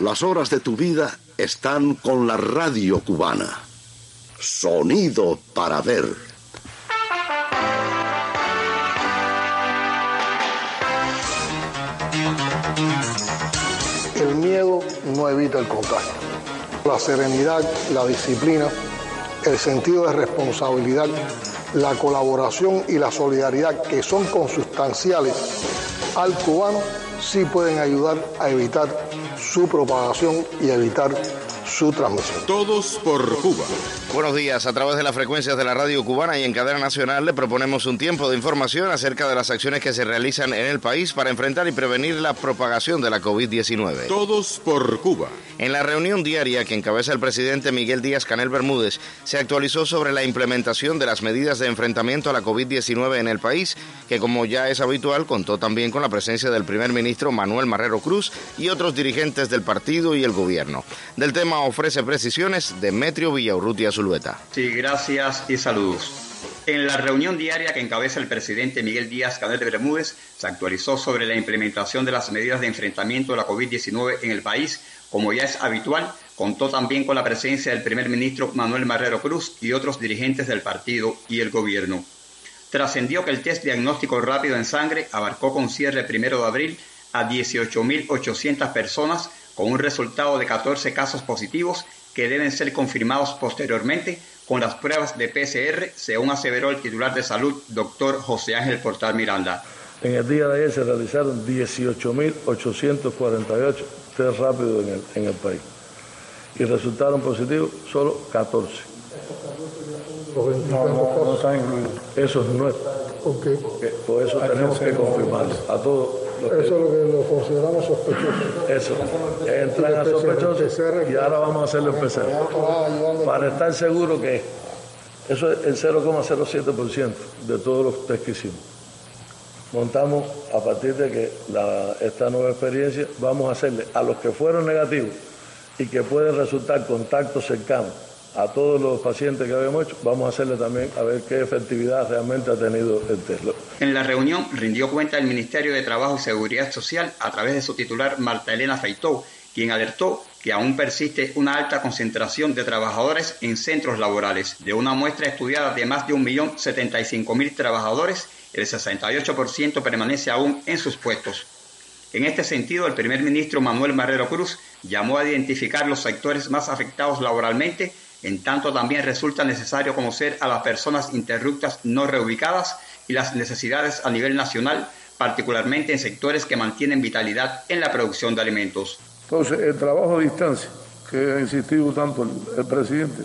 Las horas de tu vida están con la radio cubana. Sonido para ver. El miedo no evita el contagio. La serenidad, la disciplina, el sentido de responsabilidad, la colaboración y la solidaridad que son consustanciales al cubano sí pueden ayudar a evitar su propagación y evitar su transmisión. Todos por Cuba. Buenos días. A través de las frecuencias de la radio cubana y en cadena nacional le proponemos un tiempo de información acerca de las acciones que se realizan en el país para enfrentar y prevenir la propagación de la COVID-19. Todos por Cuba. En la reunión diaria que encabeza el presidente Miguel Díaz Canel Bermúdez, se actualizó sobre la implementación de las medidas de enfrentamiento a la COVID-19 en el país, que como ya es habitual contó también con la presencia del primer ministro Manuel Marrero Cruz y otros dirigentes del partido y el gobierno. Del tema ofrece precisiones Demetrio Villaurrutia Zulueta. Sí, gracias y saludos. En la reunión diaria que encabeza el presidente Miguel Díaz Canel de Bermúdez, se actualizó sobre la implementación de las medidas de enfrentamiento a la COVID-19 en el país. Como ya es habitual, contó también con la presencia del primer ministro Manuel Marrero Cruz y otros dirigentes del partido y el gobierno. Trascendió que el test diagnóstico rápido en sangre abarcó con cierre primero de abril a 18.800 personas con un resultado de 14 casos positivos que deben ser confirmados posteriormente con las pruebas de PCR, según aseveró el titular de salud, doctor José Ángel Portal Miranda. En el día de ayer se realizaron 18.848 test rápidos en el, en el país y resultaron positivos solo 14. No, no, no están incluidos. Eso es. Ok. Por eso tenemos que confirmarlo a todos. Eso es lo que lo consideramos sospechoso. Eso, entran a sospechosos y ahora vamos a hacerlo el PCR. Para estar seguro que eso es el 0,07% de todos los test que hicimos. Montamos a partir de que la, esta nueva experiencia, vamos a hacerle a los que fueron negativos y que pueden resultar contactos cercanos a todos los pacientes que habíamos hecho, vamos a hacerle también a ver qué efectividad realmente ha tenido el test. En la reunión rindió cuenta el Ministerio de Trabajo y Seguridad Social a través de su titular Marta Elena Feitó, quien alertó que aún persiste una alta concentración de trabajadores en centros laborales. De una muestra estudiada de más de 1.075.000 trabajadores, el 68% permanece aún en sus puestos. En este sentido, el primer ministro Manuel Marrero Cruz llamó a identificar los sectores más afectados laboralmente en tanto también resulta necesario conocer a las personas interruptas no reubicadas y las necesidades a nivel nacional, particularmente en sectores que mantienen vitalidad en la producción de alimentos. Entonces, el trabajo a distancia, que ha insistido tanto el, presidente,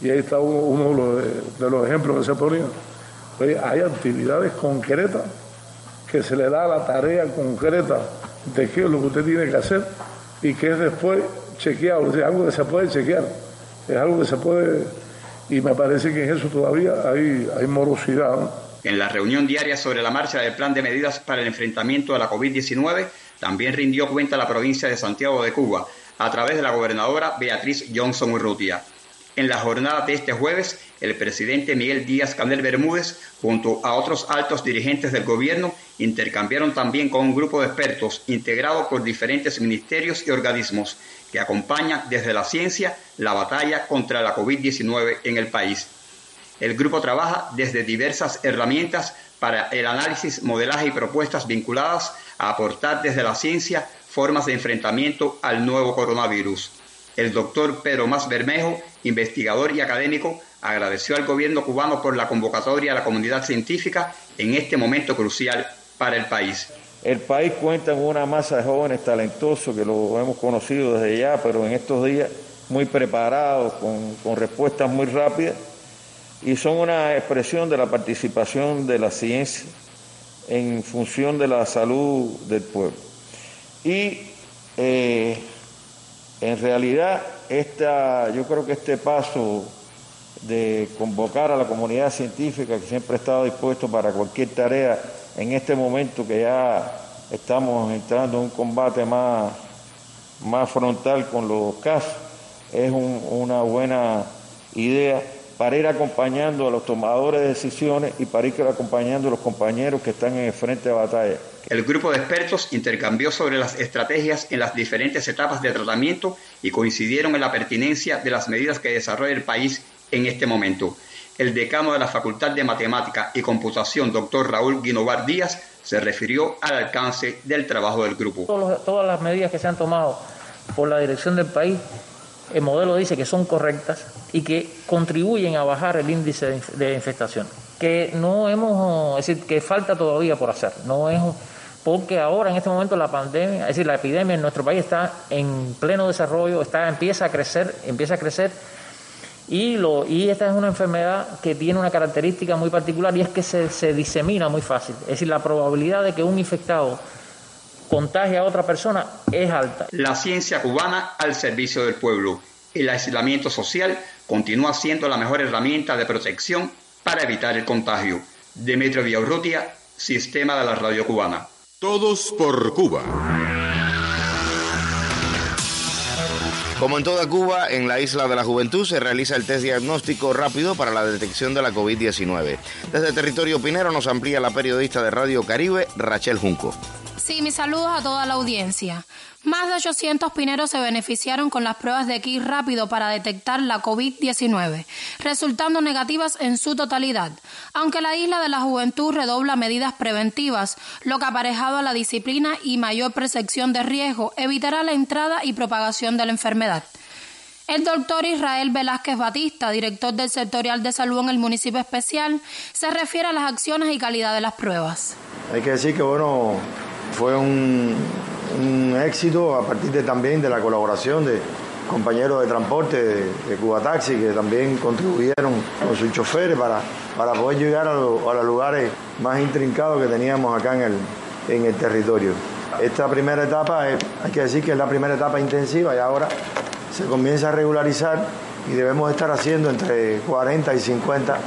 y ahí está uno, de, los, ejemplos que se ponían, pues hay actividades concretas que se le da la tarea concreta de qué es lo que usted tiene que hacer y que es después chequeado, o sea, algo que se puede chequear es algo que se puede, y me parece que en eso todavía hay, morosidad. En la reunión diaria sobre la marcha del plan de medidas para el enfrentamiento a la COVID-19, también rindió cuenta la provincia de Santiago de Cuba, a través de la gobernadora Beatriz Johnson Urrutia. En la jornada de este jueves, el presidente Miguel Díaz Canel Bermúdez, junto a otros altos dirigentes del gobierno, intercambiaron también con un grupo de expertos integrado por diferentes ministerios y organismos que acompañan desde la ciencia la batalla contra la COVID-19 en el país. El grupo trabaja desde diversas herramientas para el análisis, modelaje y propuestas vinculadas a aportar desde la ciencia formas de enfrentamiento al nuevo coronavirus. El doctor Pedro Más Bermejo, investigador y académico, agradeció al gobierno cubano por la convocatoria a la comunidad científica en este momento crucial para el país. El país cuenta con una masa de jóvenes talentosos que lo hemos conocido desde ya, pero en estos días muy preparados, con, con respuestas muy rápidas, y son una expresión de la participación de la ciencia en función de la salud del pueblo. Y eh, en realidad, esta, yo creo que este paso de convocar a la comunidad científica que siempre ha estado dispuesto para cualquier tarea en este momento que ya estamos entrando en un combate más, más frontal con los casos, es un, una buena idea para ir acompañando a los tomadores de decisiones y para ir acompañando a los compañeros que están en el frente de batalla. El grupo de expertos intercambió sobre las estrategias en las diferentes etapas de tratamiento y coincidieron en la pertinencia de las medidas que desarrolla el país en este momento. El decano de la Facultad de Matemática y Computación, doctor Raúl Guinovar Díaz, se refirió al alcance del trabajo del grupo. todas las medidas que se han tomado por la dirección del país el modelo dice que son correctas y que contribuyen a bajar el índice de infestación. Que no hemos, es decir, que falta todavía por hacer. No es porque ahora en este momento la pandemia, es decir, la epidemia en nuestro país está en pleno desarrollo, está empieza a crecer, empieza a crecer y, lo, y esta es una enfermedad que tiene una característica muy particular y es que se, se disemina muy fácil. Es decir, la probabilidad de que un infectado contagia a otra persona es alta. La ciencia cubana al servicio del pueblo. El aislamiento social continúa siendo la mejor herramienta de protección para evitar el contagio. Demetrio Villaurrutia, Sistema de la Radio Cubana. Todos por Cuba. Como en toda Cuba, en la Isla de la Juventud se realiza el test diagnóstico rápido para la detección de la COVID-19. Desde Territorio Pinero nos amplía la periodista de Radio Caribe, Rachel Junco. Sí, mis saludos a toda la audiencia. Más de 800 pineros se beneficiaron con las pruebas de kit rápido para detectar la COVID-19, resultando negativas en su totalidad, aunque la isla de la juventud redobla medidas preventivas, lo que aparejado a la disciplina y mayor percepción de riesgo evitará la entrada y propagación de la enfermedad. El doctor Israel Velázquez Batista, director del sectorial de salud en el municipio especial, se refiere a las acciones y calidad de las pruebas. Hay que decir que, bueno, fue un, éxito a partir también de la colaboración de compañeros de transporte de, Cuba Taxi que también contribuyeron con sus choferes para, para poder llegar a, los lugares más intrincados que teníamos acá en el, en el territorio. Esta primera etapa, hay que decir que es la primera etapa intensiva y ahora se comienza a regularizar y debemos estar haciendo entre 40 y 50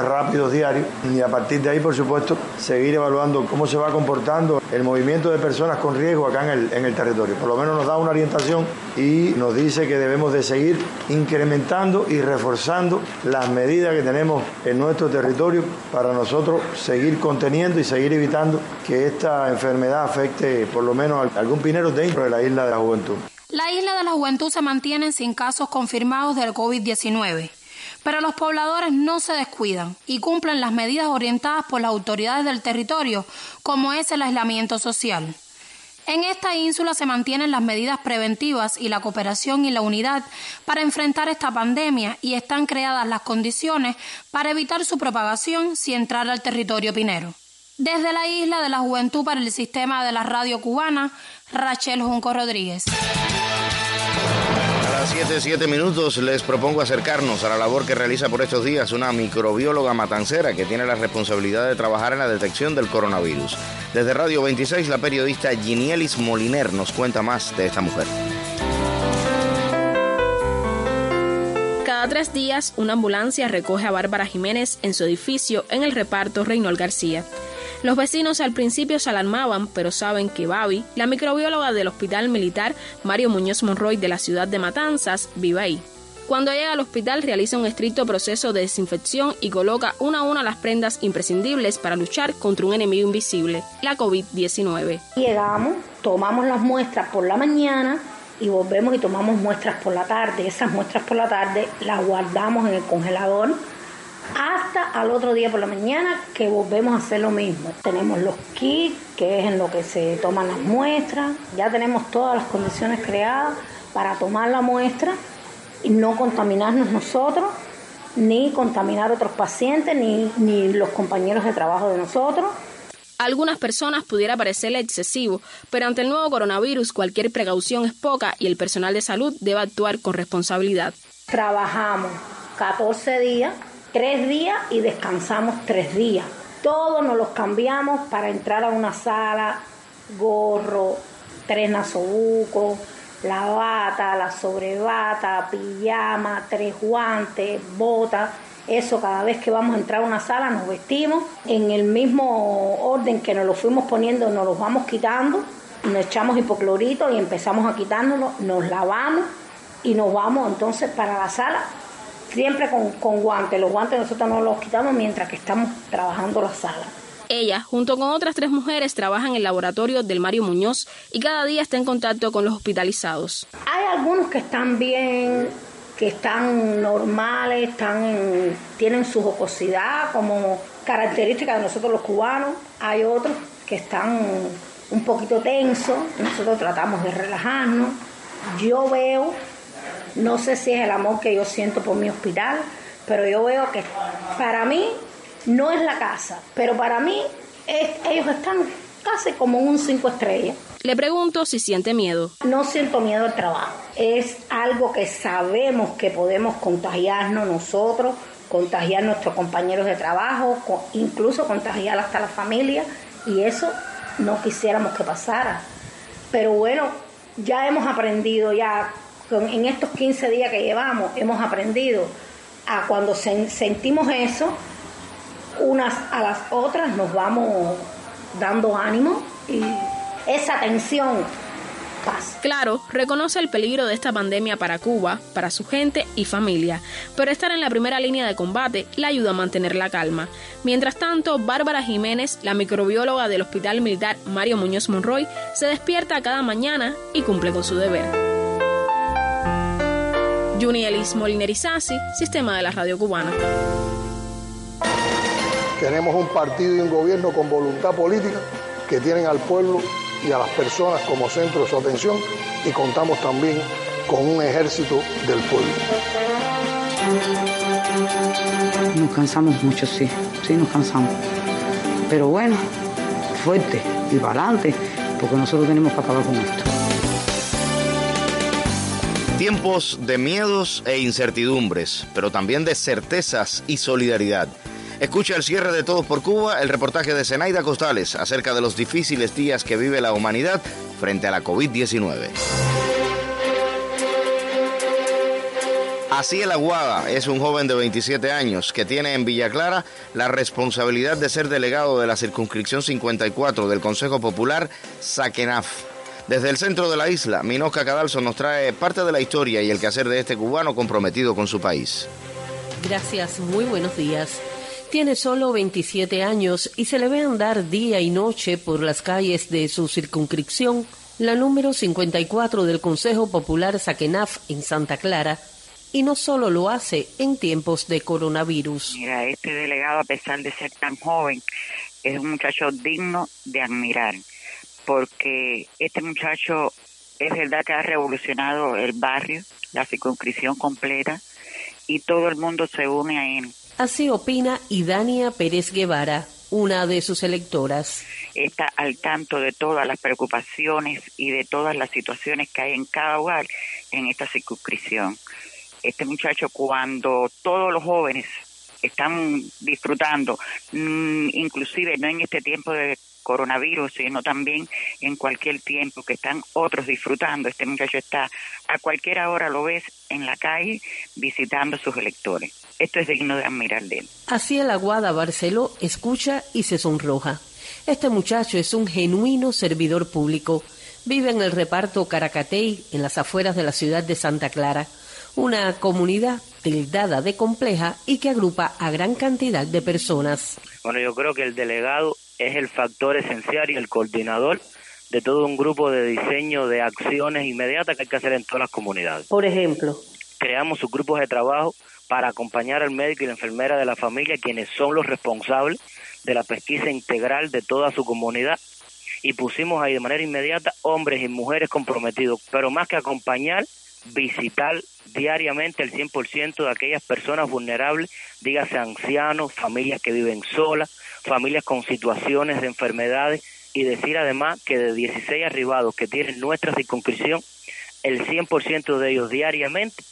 rápidos diarios y a partir de ahí, por supuesto, seguir evaluando cómo se va comportando el movimiento de personas con riesgo acá en el, en el territorio. Por lo menos nos da una orientación y nos dice que debemos de seguir incrementando y reforzando las medidas que tenemos en nuestro territorio para nosotros seguir conteniendo y seguir evitando que esta enfermedad afecte por lo menos a algún pinero dentro de la isla de la juventud. La isla de la juventud se mantiene sin casos confirmados del COVID-19. Pero los pobladores no se descuidan y cumplen las medidas orientadas por las autoridades del territorio, como es el aislamiento social. En esta ínsula se mantienen las medidas preventivas y la cooperación y la unidad para enfrentar esta pandemia y están creadas las condiciones para evitar su propagación si entrar al territorio pinero. Desde la isla de la Juventud para el sistema de la radio cubana, Rachel Junco Rodríguez. 7, 7 minutos les propongo acercarnos a la labor que realiza por estos días una microbióloga matancera que tiene la responsabilidad de trabajar en la detección del coronavirus. Desde Radio 26, la periodista Ginielis Moliner nos cuenta más de esta mujer. Cada tres días, una ambulancia recoge a Bárbara Jiménez en su edificio en el reparto Reynold García. Los vecinos al principio se alarmaban, pero saben que Babi, la microbióloga del Hospital Militar Mario Muñoz Monroy de la ciudad de Matanzas, vive ahí. Cuando llega al hospital realiza un estricto proceso de desinfección y coloca una a una las prendas imprescindibles para luchar contra un enemigo invisible, la COVID-19. Llegamos, tomamos las muestras por la mañana y volvemos y tomamos muestras por la tarde. Esas muestras por la tarde las guardamos en el congelador hasta al otro día por la mañana que volvemos a hacer lo mismo. Tenemos los kits, que es en lo que se toman las muestras, ya tenemos todas las condiciones creadas para tomar la muestra y no contaminarnos nosotros, ni contaminar a otros pacientes, ni, ni los compañeros de trabajo de nosotros. A algunas personas pudiera parecerle excesivo, pero ante el nuevo coronavirus cualquier precaución es poca y el personal de salud debe actuar con responsabilidad. Trabajamos 14 días tres días y descansamos tres días. Todos nos los cambiamos para entrar a una sala, gorro, tres nasobucos, la bata, la sobrebata, pijama, tres guantes, botas. Eso cada vez que vamos a entrar a una sala nos vestimos en el mismo orden que nos lo fuimos poniendo, nos los vamos quitando, nos echamos hipoclorito y empezamos a quitárnoslo, nos lavamos y nos vamos entonces para la sala siempre con, con guantes. Los guantes nosotros no los quitamos mientras que estamos trabajando la sala. Ella, junto con otras tres mujeres, trabaja en el laboratorio del Mario Muñoz y cada día está en contacto con los hospitalizados. Hay algunos que están bien, que están normales, están tienen su jocosidad como característica de nosotros los cubanos. Hay otros que están un poquito tensos. Nosotros tratamos de relajarnos. Yo veo, no sé si es el amor que yo siento por mi hospital, pero yo veo que para mí no es la casa, pero para mí ellos están casi como un cinco estrellas. Le pregunto si siente miedo. No siento miedo al trabajo. Es algo que sabemos que podemos contagiarnos nosotros, contagiar a nuestros compañeros de trabajo, incluso contagiar hasta la familia, y eso no quisiéramos que pasara. Pero bueno, ya hemos aprendido, ya en estos 15 días que llevamos, hemos aprendido a cuando sentimos eso, unas a las otras nos vamos dando ánimo y esa tensión pasa. Claro, reconoce el peligro de esta pandemia para Cuba, para su gente y familia, pero estar en la primera línea de combate le ayuda a mantener la calma. Mientras tanto, Bárbara Jiménez, la microbióloga del Hospital Militar Mario Muñoz Monroy, se despierta cada mañana y cumple con su deber. Juni Elis Molinerizasi, Sistema de la Radio Cubana. Tenemos un partido y un gobierno con voluntad política que tienen al pueblo y a las personas como centro de su atención y contamos también con un ejército del pueblo. Nos cansamos mucho, sí, sí nos cansamos. Pero bueno, fuerte y para adelante, porque nosotros tenemos que acabar con esto. Tiempos de miedos e incertidumbres, pero también de certezas y solidaridad. Escucha el cierre de Todos por Cuba, el reportaje de Zenaida Costales acerca de los difíciles días que vive la humanidad frente a la COVID-19. el Aguada es un joven de 27 años que tiene en Villa Clara la responsabilidad de ser delegado de la circunscripción 54 del Consejo Popular Saquenaf. Desde el centro de la isla, Minosca Cadalso nos trae parte de la historia y el quehacer de este cubano comprometido con su país. Gracias, muy buenos días. Tiene solo 27 años y se le ve andar día y noche por las calles de su circunscripción, la número 54 del Consejo Popular Saquenaf en Santa Clara, y no solo lo hace en tiempos de coronavirus. Mira, este delegado, a pesar de ser tan joven, es un muchacho digno de admirar, porque este muchacho es verdad que ha revolucionado el barrio, la circunscripción completa, y todo el mundo se une a él Así opina Idania Pérez Guevara, una de sus electoras. Está al tanto de todas las preocupaciones y de todas las situaciones que hay en cada hogar en esta circunscripción. Este muchacho, cuando todos los jóvenes están disfrutando, mm, inclusive no en este tiempo de coronavirus, sino también en cualquier tiempo que están otros disfrutando. Este muchacho está a cualquier hora, lo ves en la calle visitando a sus electores. Esto es digno de admirar de él. Así el Aguada Barceló escucha y se sonroja. Este muchacho es un genuino servidor público. Vive en el reparto Caracatey, en las afueras de la ciudad de Santa Clara, una comunidad tildada de compleja y que agrupa a gran cantidad de personas. Bueno, yo creo que el delegado es el factor esencial y el coordinador de todo un grupo de diseño de acciones inmediatas que hay que hacer en todas las comunidades. Por ejemplo, creamos sus grupos de trabajo para acompañar al médico y la enfermera de la familia, quienes son los responsables de la pesquisa integral de toda su comunidad. Y pusimos ahí de manera inmediata hombres y mujeres comprometidos, pero más que acompañar, visitar diariamente el 100% de aquellas personas vulnerables, dígase ancianos, familias que viven solas, familias con situaciones de enfermedades y decir además que de 16 arribados que tienen nuestra circunscripción, el 100% de ellos diariamente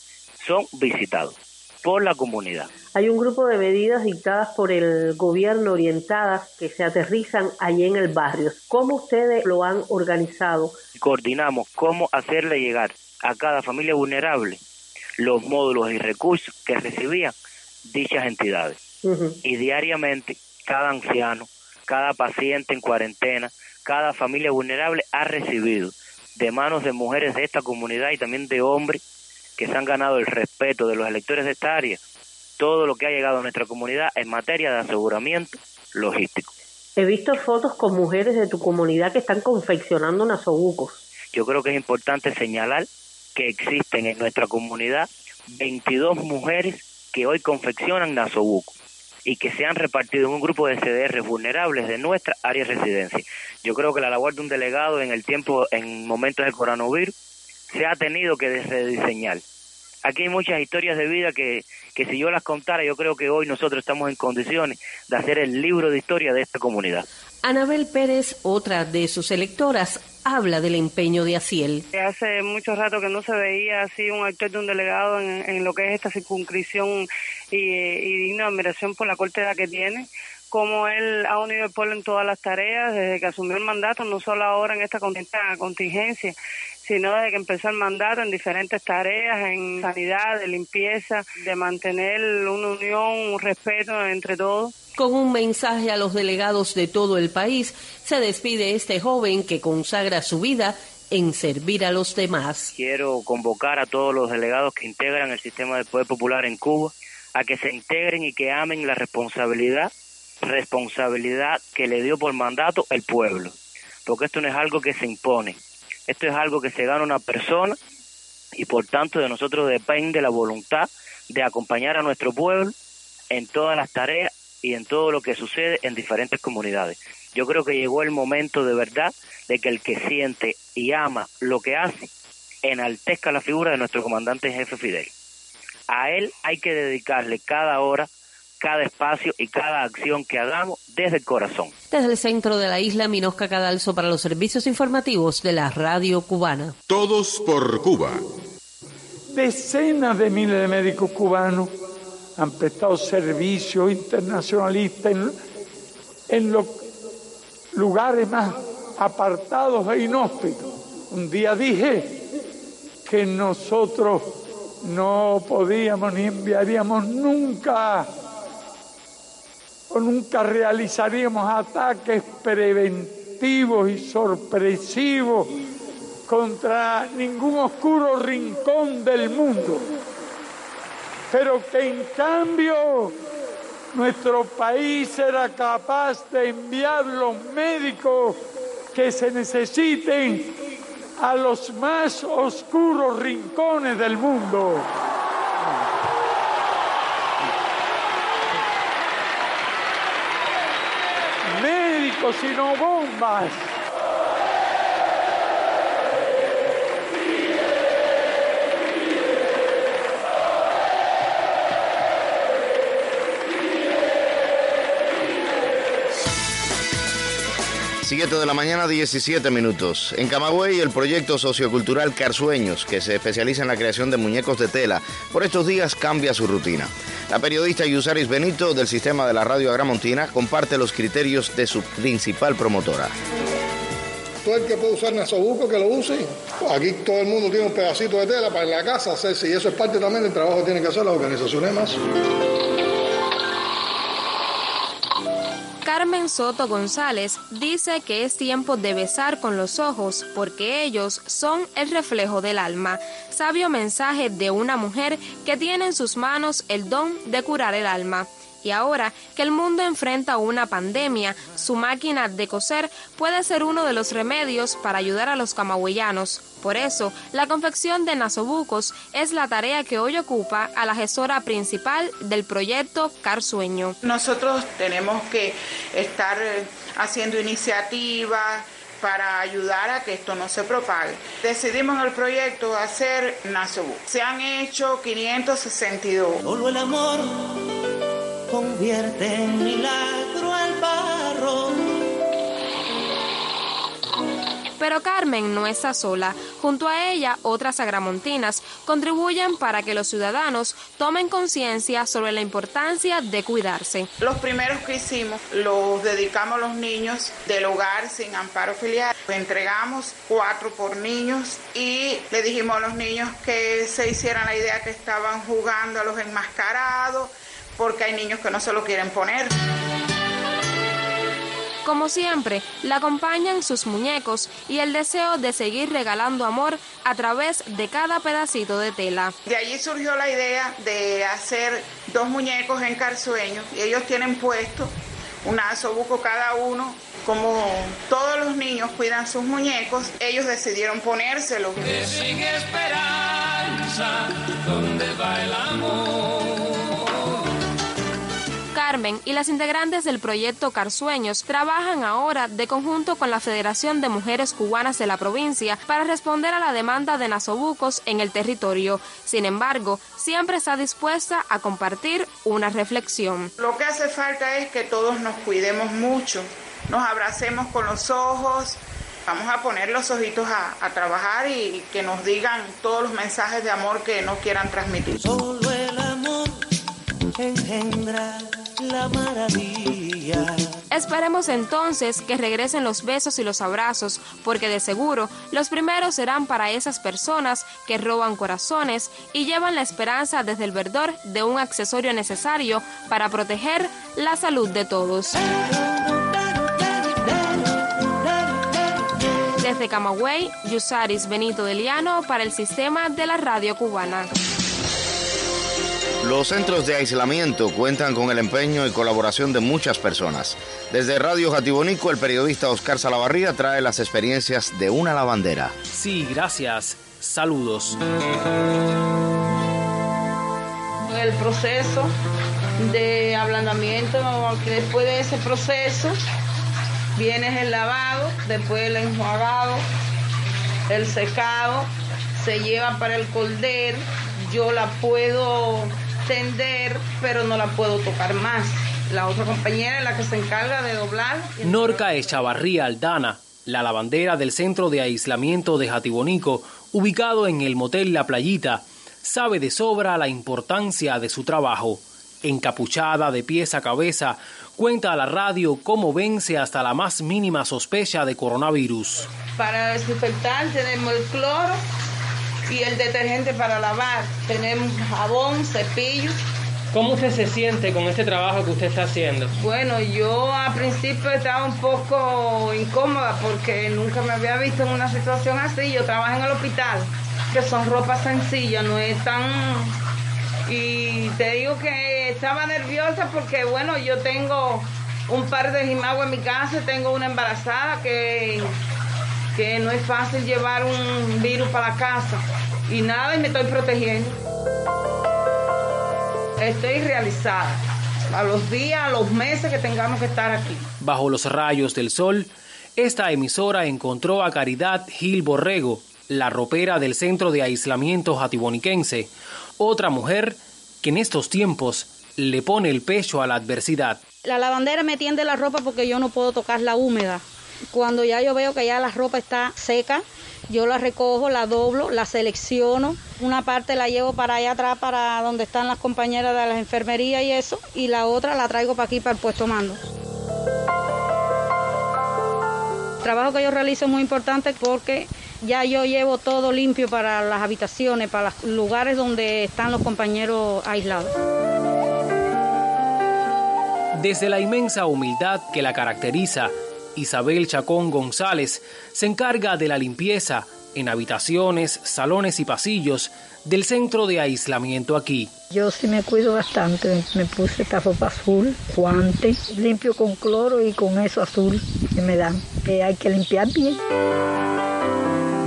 son visitados por la comunidad. Hay un grupo de medidas dictadas por el gobierno orientadas que se aterrizan allí en el barrio. ¿Cómo ustedes lo han organizado? Coordinamos cómo hacerle llegar a cada familia vulnerable los módulos y recursos que recibían dichas entidades. Y diariamente cada anciano, cada paciente en cuarentena, cada familia vulnerable ha recibido de manos de mujeres de esta comunidad y también de hombres que se han ganado el respeto de los electores de esta área, todo lo que ha llegado a nuestra comunidad en materia de aseguramiento logístico. He visto fotos con mujeres de tu comunidad que están confeccionando nasobucos. Yo creo que es importante señalar que existen en nuestra comunidad 22 mujeres que hoy confeccionan nasobucos y que se han repartido en un grupo de CDR vulnerables de nuestra área de residencia. Yo creo que la labor de un delegado en el tiempo, en momentos de coronavirus, se ha tenido que rediseñar. Aquí hay muchas historias de vida que, que si yo las contara, yo creo que hoy nosotros estamos en condiciones de hacer el libro de historia de esta comunidad. Anabel Pérez, otra de sus electoras, habla del empeño de Aciel. Hace mucho rato que no se veía así un actor de un delegado en, lo que es esta circunscripción y, y digna admiración por la cortedad que tiene como él ha unido el pueblo en todas las tareas desde que asumió el mandato, no solo ahora en esta contingencia, sino desde que empezó el mandato en diferentes tareas, en sanidad, de limpieza, de mantener una unión, un respeto entre todos. Con un mensaje a los delegados de todo el país, se despide este joven que consagra su vida en servir a los demás. Quiero convocar a todos los delegados que integran el sistema de poder popular en Cuba a que se integren y que amen la responsabilidad, responsabilidad que le dio por mandato el pueblo, porque esto no es algo que se impone, esto es algo que se gana una persona y por tanto de nosotros depende la voluntad de acompañar a nuestro pueblo en todas las tareas y en todo lo que sucede en diferentes comunidades. Yo creo que llegó el momento de verdad de que el que siente y ama lo que hace enaltezca la figura de nuestro comandante jefe Fidel. A él hay que dedicarle cada hora cada espacio y cada acción que hagamos desde el corazón. Desde el centro de la isla, Minosca Cadalso para los servicios informativos de la radio cubana. Todos por Cuba. Decenas de miles de médicos cubanos han prestado servicio internacionalista en, en los lugares más apartados e inhóspitos. Un día dije que nosotros no podíamos ni enviaríamos nunca o nunca realizaríamos ataques preventivos y sorpresivos contra ningún oscuro rincón del mundo, pero que en cambio nuestro país era capaz de enviar los médicos que se necesiten a los más oscuros rincones del mundo. Sino bombas. Siete de la mañana, 17 minutos. En Camagüey, el proyecto sociocultural Carsueños, que se especializa en la creación de muñecos de tela, por estos días cambia su rutina. La periodista Yusaris Benito del sistema de la radio Agramontina comparte los criterios de su principal promotora. Todo el que puede usar nasobuco que lo use. Aquí todo el mundo tiene un pedacito de tela para en la casa hacerse y eso es parte también del trabajo que tienen que hacer las organizaciones más. Carmen Soto González dice que es tiempo de besar con los ojos porque ellos son el reflejo del alma. Sabio mensaje de una mujer que tiene en sus manos el don de curar el alma. Y ahora que el mundo enfrenta una pandemia, su máquina de coser puede ser uno de los remedios para ayudar a los camagüeyanos. Por eso, la confección de nasobucos es la tarea que hoy ocupa a la gestora principal del proyecto Carsueño. Nosotros tenemos que estar eh, haciendo iniciativas para ayudar a que esto no se propague. Decidimos en el proyecto hacer nasobucos. Se han hecho 562. Solo el amor convierte en milagro al barro. Pero Carmen no está sola. Junto a ella, otras agramontinas contribuyen para que los ciudadanos tomen conciencia sobre la importancia de cuidarse. Los primeros que hicimos los dedicamos a los niños del hogar sin amparo filial. Entregamos cuatro por niños y le dijimos a los niños que se hicieran la idea que estaban jugando a los enmascarados porque hay niños que no se lo quieren poner. Como siempre, la acompañan sus muñecos y el deseo de seguir regalando amor a través de cada pedacito de tela. De allí surgió la idea de hacer dos muñecos en Carsueño y ellos tienen puesto un asobuco cada uno. Como todos los niños cuidan sus muñecos, ellos decidieron ponérselo. sin esperanza, ¿dónde va el amor? Carmen y las integrantes del proyecto Carsueños trabajan ahora de conjunto con la Federación de Mujeres Cubanas de la provincia para responder a la demanda de nasobucos en el territorio. Sin embargo, siempre está dispuesta a compartir una reflexión. Lo que hace falta es que todos nos cuidemos mucho, nos abracemos con los ojos, vamos a poner los ojitos a, a trabajar y que nos digan todos los mensajes de amor que nos quieran transmitir. Solo el amor engendra la maravilla. Esperemos entonces que regresen los besos y los abrazos, porque de seguro los primeros serán para esas personas que roban corazones y llevan la esperanza desde el verdor de un accesorio necesario para proteger la salud de todos. Desde Camagüey, Yusaris Benito Deliano para el sistema de la radio cubana. Los centros de aislamiento cuentan con el empeño y colaboración de muchas personas. Desde Radio Jatibonico, el periodista Oscar Salavarría trae las experiencias de una lavandera. Sí, gracias. Saludos. El proceso de ablandamiento, que después de ese proceso viene el lavado, después el enjuagado, el secado, se lleva para el colder, yo la puedo tender, pero no la puedo tocar más. La otra compañera es la que se encarga de doblar. Norca Echavarría Aldana, la lavandera del centro de aislamiento de Jatibonico, ubicado en el motel La Playita, sabe de sobra la importancia de su trabajo. Encapuchada de pies a cabeza, cuenta a la radio cómo vence hasta la más mínima sospecha de coronavirus. Para desinfectar tenemos el cloro y el detergente para lavar. Tenemos jabón, cepillo. ¿Cómo usted se siente con este trabajo que usted está haciendo? Bueno, yo al principio estaba un poco incómoda porque nunca me había visto en una situación así. Yo trabajo en el hospital, que son ropas sencillas, no es tan... Y te digo que estaba nerviosa porque, bueno, yo tengo un par de jimagos en mi casa, tengo una embarazada que, que no es fácil llevar un virus para la casa. Y nada, y me estoy protegiendo. Estoy realizada. A los días, a los meses que tengamos que estar aquí. Bajo los rayos del sol, esta emisora encontró a Caridad Gil Borrego, la ropera del centro de aislamiento jatiboniquense, otra mujer que en estos tiempos le pone el pecho a la adversidad. La lavandera me tiende la ropa porque yo no puedo tocarla húmeda. Cuando ya yo veo que ya la ropa está seca, yo la recojo, la doblo, la selecciono. Una parte la llevo para allá atrás, para donde están las compañeras de las enfermerías y eso, y la otra la traigo para aquí, para el puesto mando. El trabajo que yo realizo es muy importante porque ya yo llevo todo limpio para las habitaciones, para los lugares donde están los compañeros aislados. Desde la inmensa humildad que la caracteriza, Isabel Chacón González se encarga de la limpieza en habitaciones, salones y pasillos del centro de aislamiento aquí. Yo sí me cuido bastante, me puse esta ropa azul, guantes, limpio con cloro y con eso azul que me dan, que hay que limpiar bien.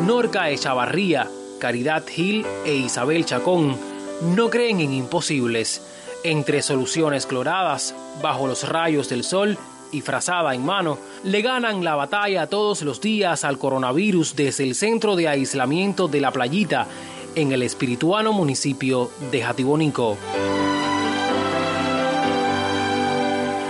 Norca Echavarría, Caridad Gil e Isabel Chacón no creen en imposibles. Entre soluciones cloradas, bajo los rayos del sol y frazada en mano, le ganan la batalla todos los días al coronavirus desde el centro de aislamiento de la playita en el espirituano municipio de Jatibonico.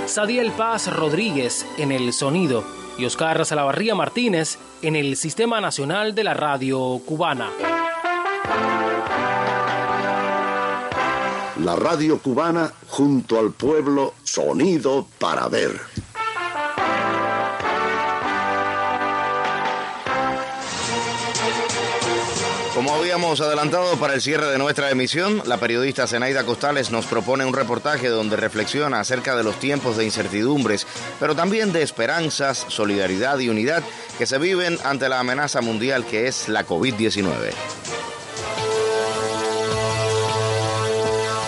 Sadiel Paz Rodríguez en el sonido y Oscar Salavarría Martínez en el Sistema Nacional de la Radio Cubana. La radio cubana junto al pueblo, sonido para ver. Como habíamos adelantado para el cierre de nuestra emisión, la periodista Zenaida Costales nos propone un reportaje donde reflexiona acerca de los tiempos de incertidumbres, pero también de esperanzas, solidaridad y unidad que se viven ante la amenaza mundial que es la COVID-19.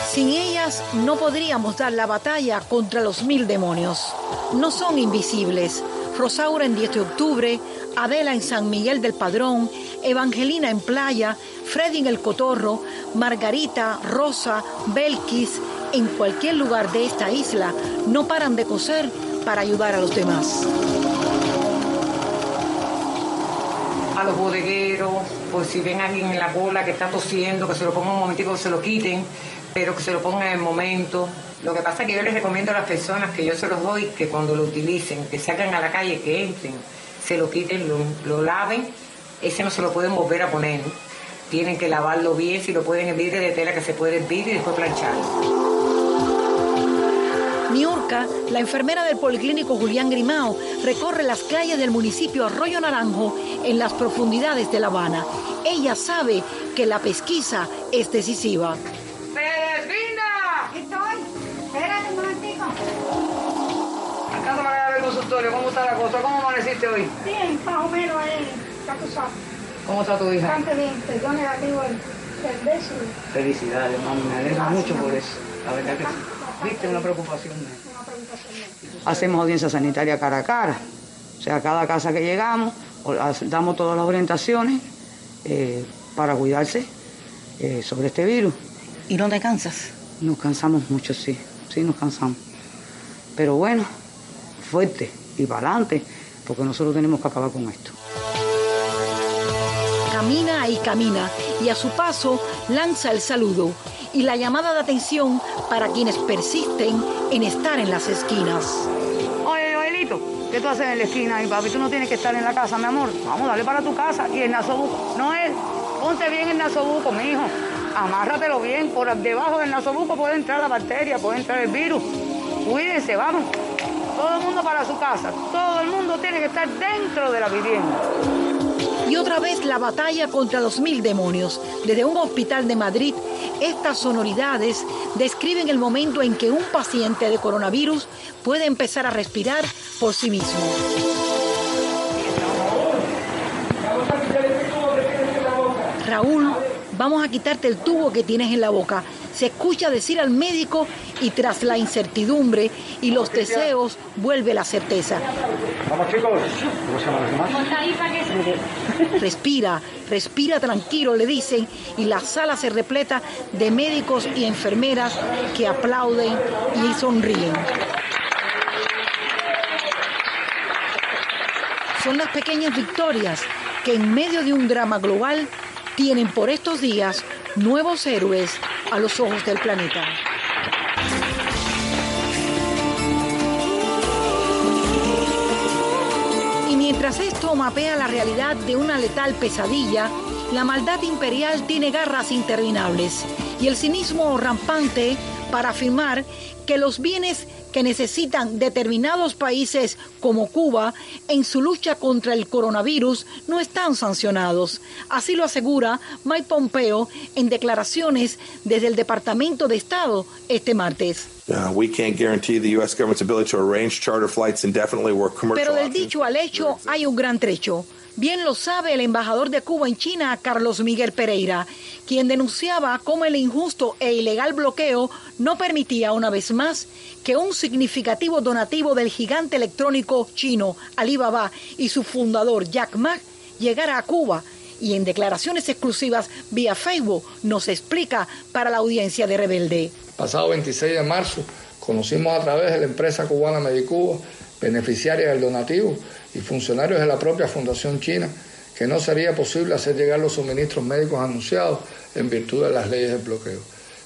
Sin ellas no podríamos dar la batalla contra los mil demonios. No son invisibles. Rosaura en 10 de octubre, Adela en San Miguel del Padrón, Evangelina en Playa, Freddy en El Cotorro, Margarita, Rosa, Belkis, en cualquier lugar de esta isla, no paran de coser para ayudar a los demás. A los bodegueros, por si ven a alguien en la cola que está tosiendo, que se lo pongan un momentico, que se lo quiten, pero que se lo pongan en el momento. Lo que pasa es que yo les recomiendo a las personas que yo se los doy que cuando lo utilicen, que salgan a la calle, que entren, se lo quiten, lo laven, ese no se lo pueden volver a poner. Tienen que lavarlo bien, si lo pueden hervir de tela que se puede hervir y después plancharlo. Niurka, la enfermera del Policlínico Julián Grimao, recorre las calles del municipio Arroyo Naranjo en las profundidades de La Habana. Ella sabe que la pesquisa es decisiva. ¡Pedrina! Aquí estoy. Espérate un momentico. Acá para el consultorio, ¿cómo está la cosa? ¿Cómo amaneciste hoy? Bien, más o menos ahí. Ya tú sabes. ¿Cómo está tu hija? Bastante bien. Dio negativo el, el beso. Felicidades, mami, me alegra mucho por eso. La verdad que sí. Viste una preocupación. Hacemos audiencia sanitaria cara a cara. O sea, cada casa que llegamos, damos todas las orientaciones eh, para cuidarse eh, sobre este virus. ¿Y no te cansas? Nos cansamos mucho, sí. Sí, nos cansamos. Pero bueno, fuerte y para adelante, porque nosotros tenemos que acabar con esto. Camina y camina, y a su paso lanza el saludo y la llamada de atención para quienes persisten en estar en las esquinas. Oye, Joelito, ¿qué tú haces en la esquina ahí, papi? Tú no tienes que estar en la casa, mi amor. Vamos, dale para tu casa. Y el nasobuco. Noel, ponte bien el nasobuco, mi hijo. Amárratelo bien. Por debajo del nasobuco puede entrar la bacteria, puede entrar el virus. Cuídense, vamos. Todo el mundo para su casa. Todo el mundo tiene que estar dentro de la vivienda. Y otra vez la batalla contra los mil demonios. Desde un hospital de Madrid, estas sonoridades describen el momento en que un paciente de coronavirus puede empezar a respirar por sí mismo. Raúl, vamos a quitarte el tubo que tienes en la boca. Se escucha decir al médico y tras la incertidumbre y los deseos vuelve la certeza. Vamos chicos. Respira, respira tranquilo, le dicen, y la sala se repleta de médicos y enfermeras que aplauden y sonríen. Son las pequeñas victorias que en medio de un drama global tienen por estos días nuevos héroes a los ojos del planeta. Mientras esto mapea la realidad de una letal pesadilla, la maldad imperial tiene garras interminables. Y el cinismo rampante para afirmar que los bienes que necesitan determinados países como Cuba en su lucha contra el coronavirus no están sancionados. Así lo asegura Mike Pompeo en declaraciones desde el Departamento de Estado este martes. Uh, Pero del dicho al hecho hay un gran trecho. Bien lo sabe el embajador de Cuba en China, Carlos Miguel Pereira, quien denunciaba cómo el injusto e ilegal bloqueo no permitía una vez más que un significativo donativo del gigante electrónico chino Alibaba y su fundador Jack Ma llegara a Cuba y en declaraciones exclusivas vía Facebook nos explica para la audiencia de Rebelde. Pasado 26 de marzo conocimos a través de la empresa cubana Medicuba, beneficiaria del donativo y funcionarios de la propia Fundación China, que no sería posible hacer llegar los suministros médicos anunciados en virtud de las leyes del bloqueo.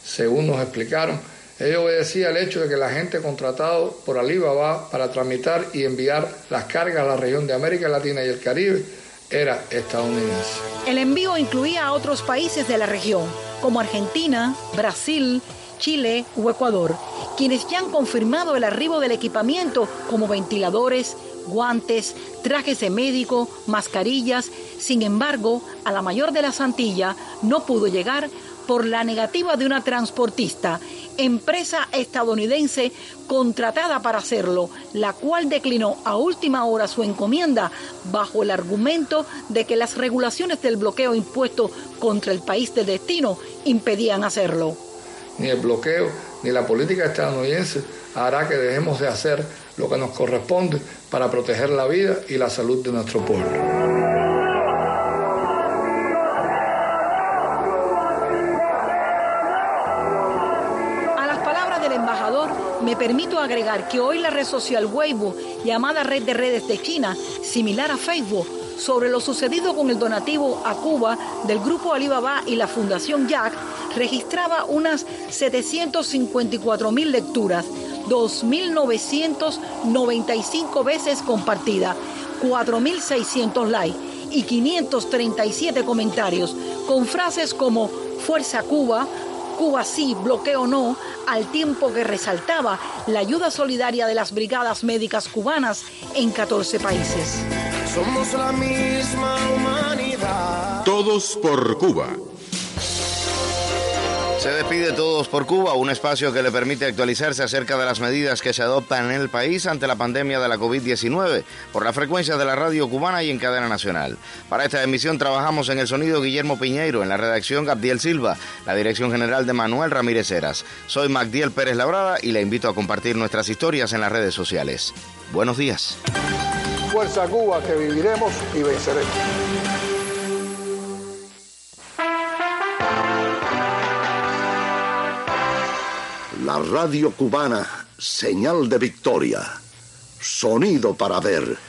Según nos explicaron, ello obedecía al hecho de que la gente contratado por Alibaba para tramitar y enviar las cargas a la región de América Latina y el Caribe era estadounidense. El envío incluía a otros países de la región, como Argentina, Brasil, Chile o Ecuador, quienes ya han confirmado el arribo del equipamiento como ventiladores, guantes, trajes de médico, mascarillas. Sin embargo, a la mayor de las Antillas no pudo llegar por la negativa de una transportista, empresa estadounidense contratada para hacerlo, la cual declinó a última hora su encomienda bajo el argumento de que las regulaciones del bloqueo impuesto contra el país de destino impedían hacerlo. Ni el bloqueo ni la política estadounidense hará que dejemos de hacer lo que nos corresponde para proteger la vida y la salud de nuestro pueblo. Me permito agregar que hoy la red social Weibo, llamada red de redes de China, similar a Facebook, sobre lo sucedido con el donativo a Cuba del grupo Alibaba y la Fundación Jack, registraba unas 754 mil lecturas, 2.995 veces compartida, 4.600 likes y 537 comentarios con frases como Fuerza Cuba, Cuba sí, bloqueo no, al tiempo que resaltaba la ayuda solidaria de las brigadas médicas cubanas en 14 países. Somos la misma humanidad. Todos por Cuba. Se despide Todos por Cuba, un espacio que le permite actualizarse acerca de las medidas que se adoptan en el país ante la pandemia de la COVID-19 por la frecuencia de la radio cubana y en cadena nacional. Para esta emisión trabajamos en el sonido Guillermo Piñeiro, en la redacción Gabriel Silva, la dirección general de Manuel Ramírez Heras. Soy Magdiel Pérez Labrada y le invito a compartir nuestras historias en las redes sociales. Buenos días. Fuerza Cuba, que viviremos y venceremos. La radio cubana, señal de victoria, sonido para ver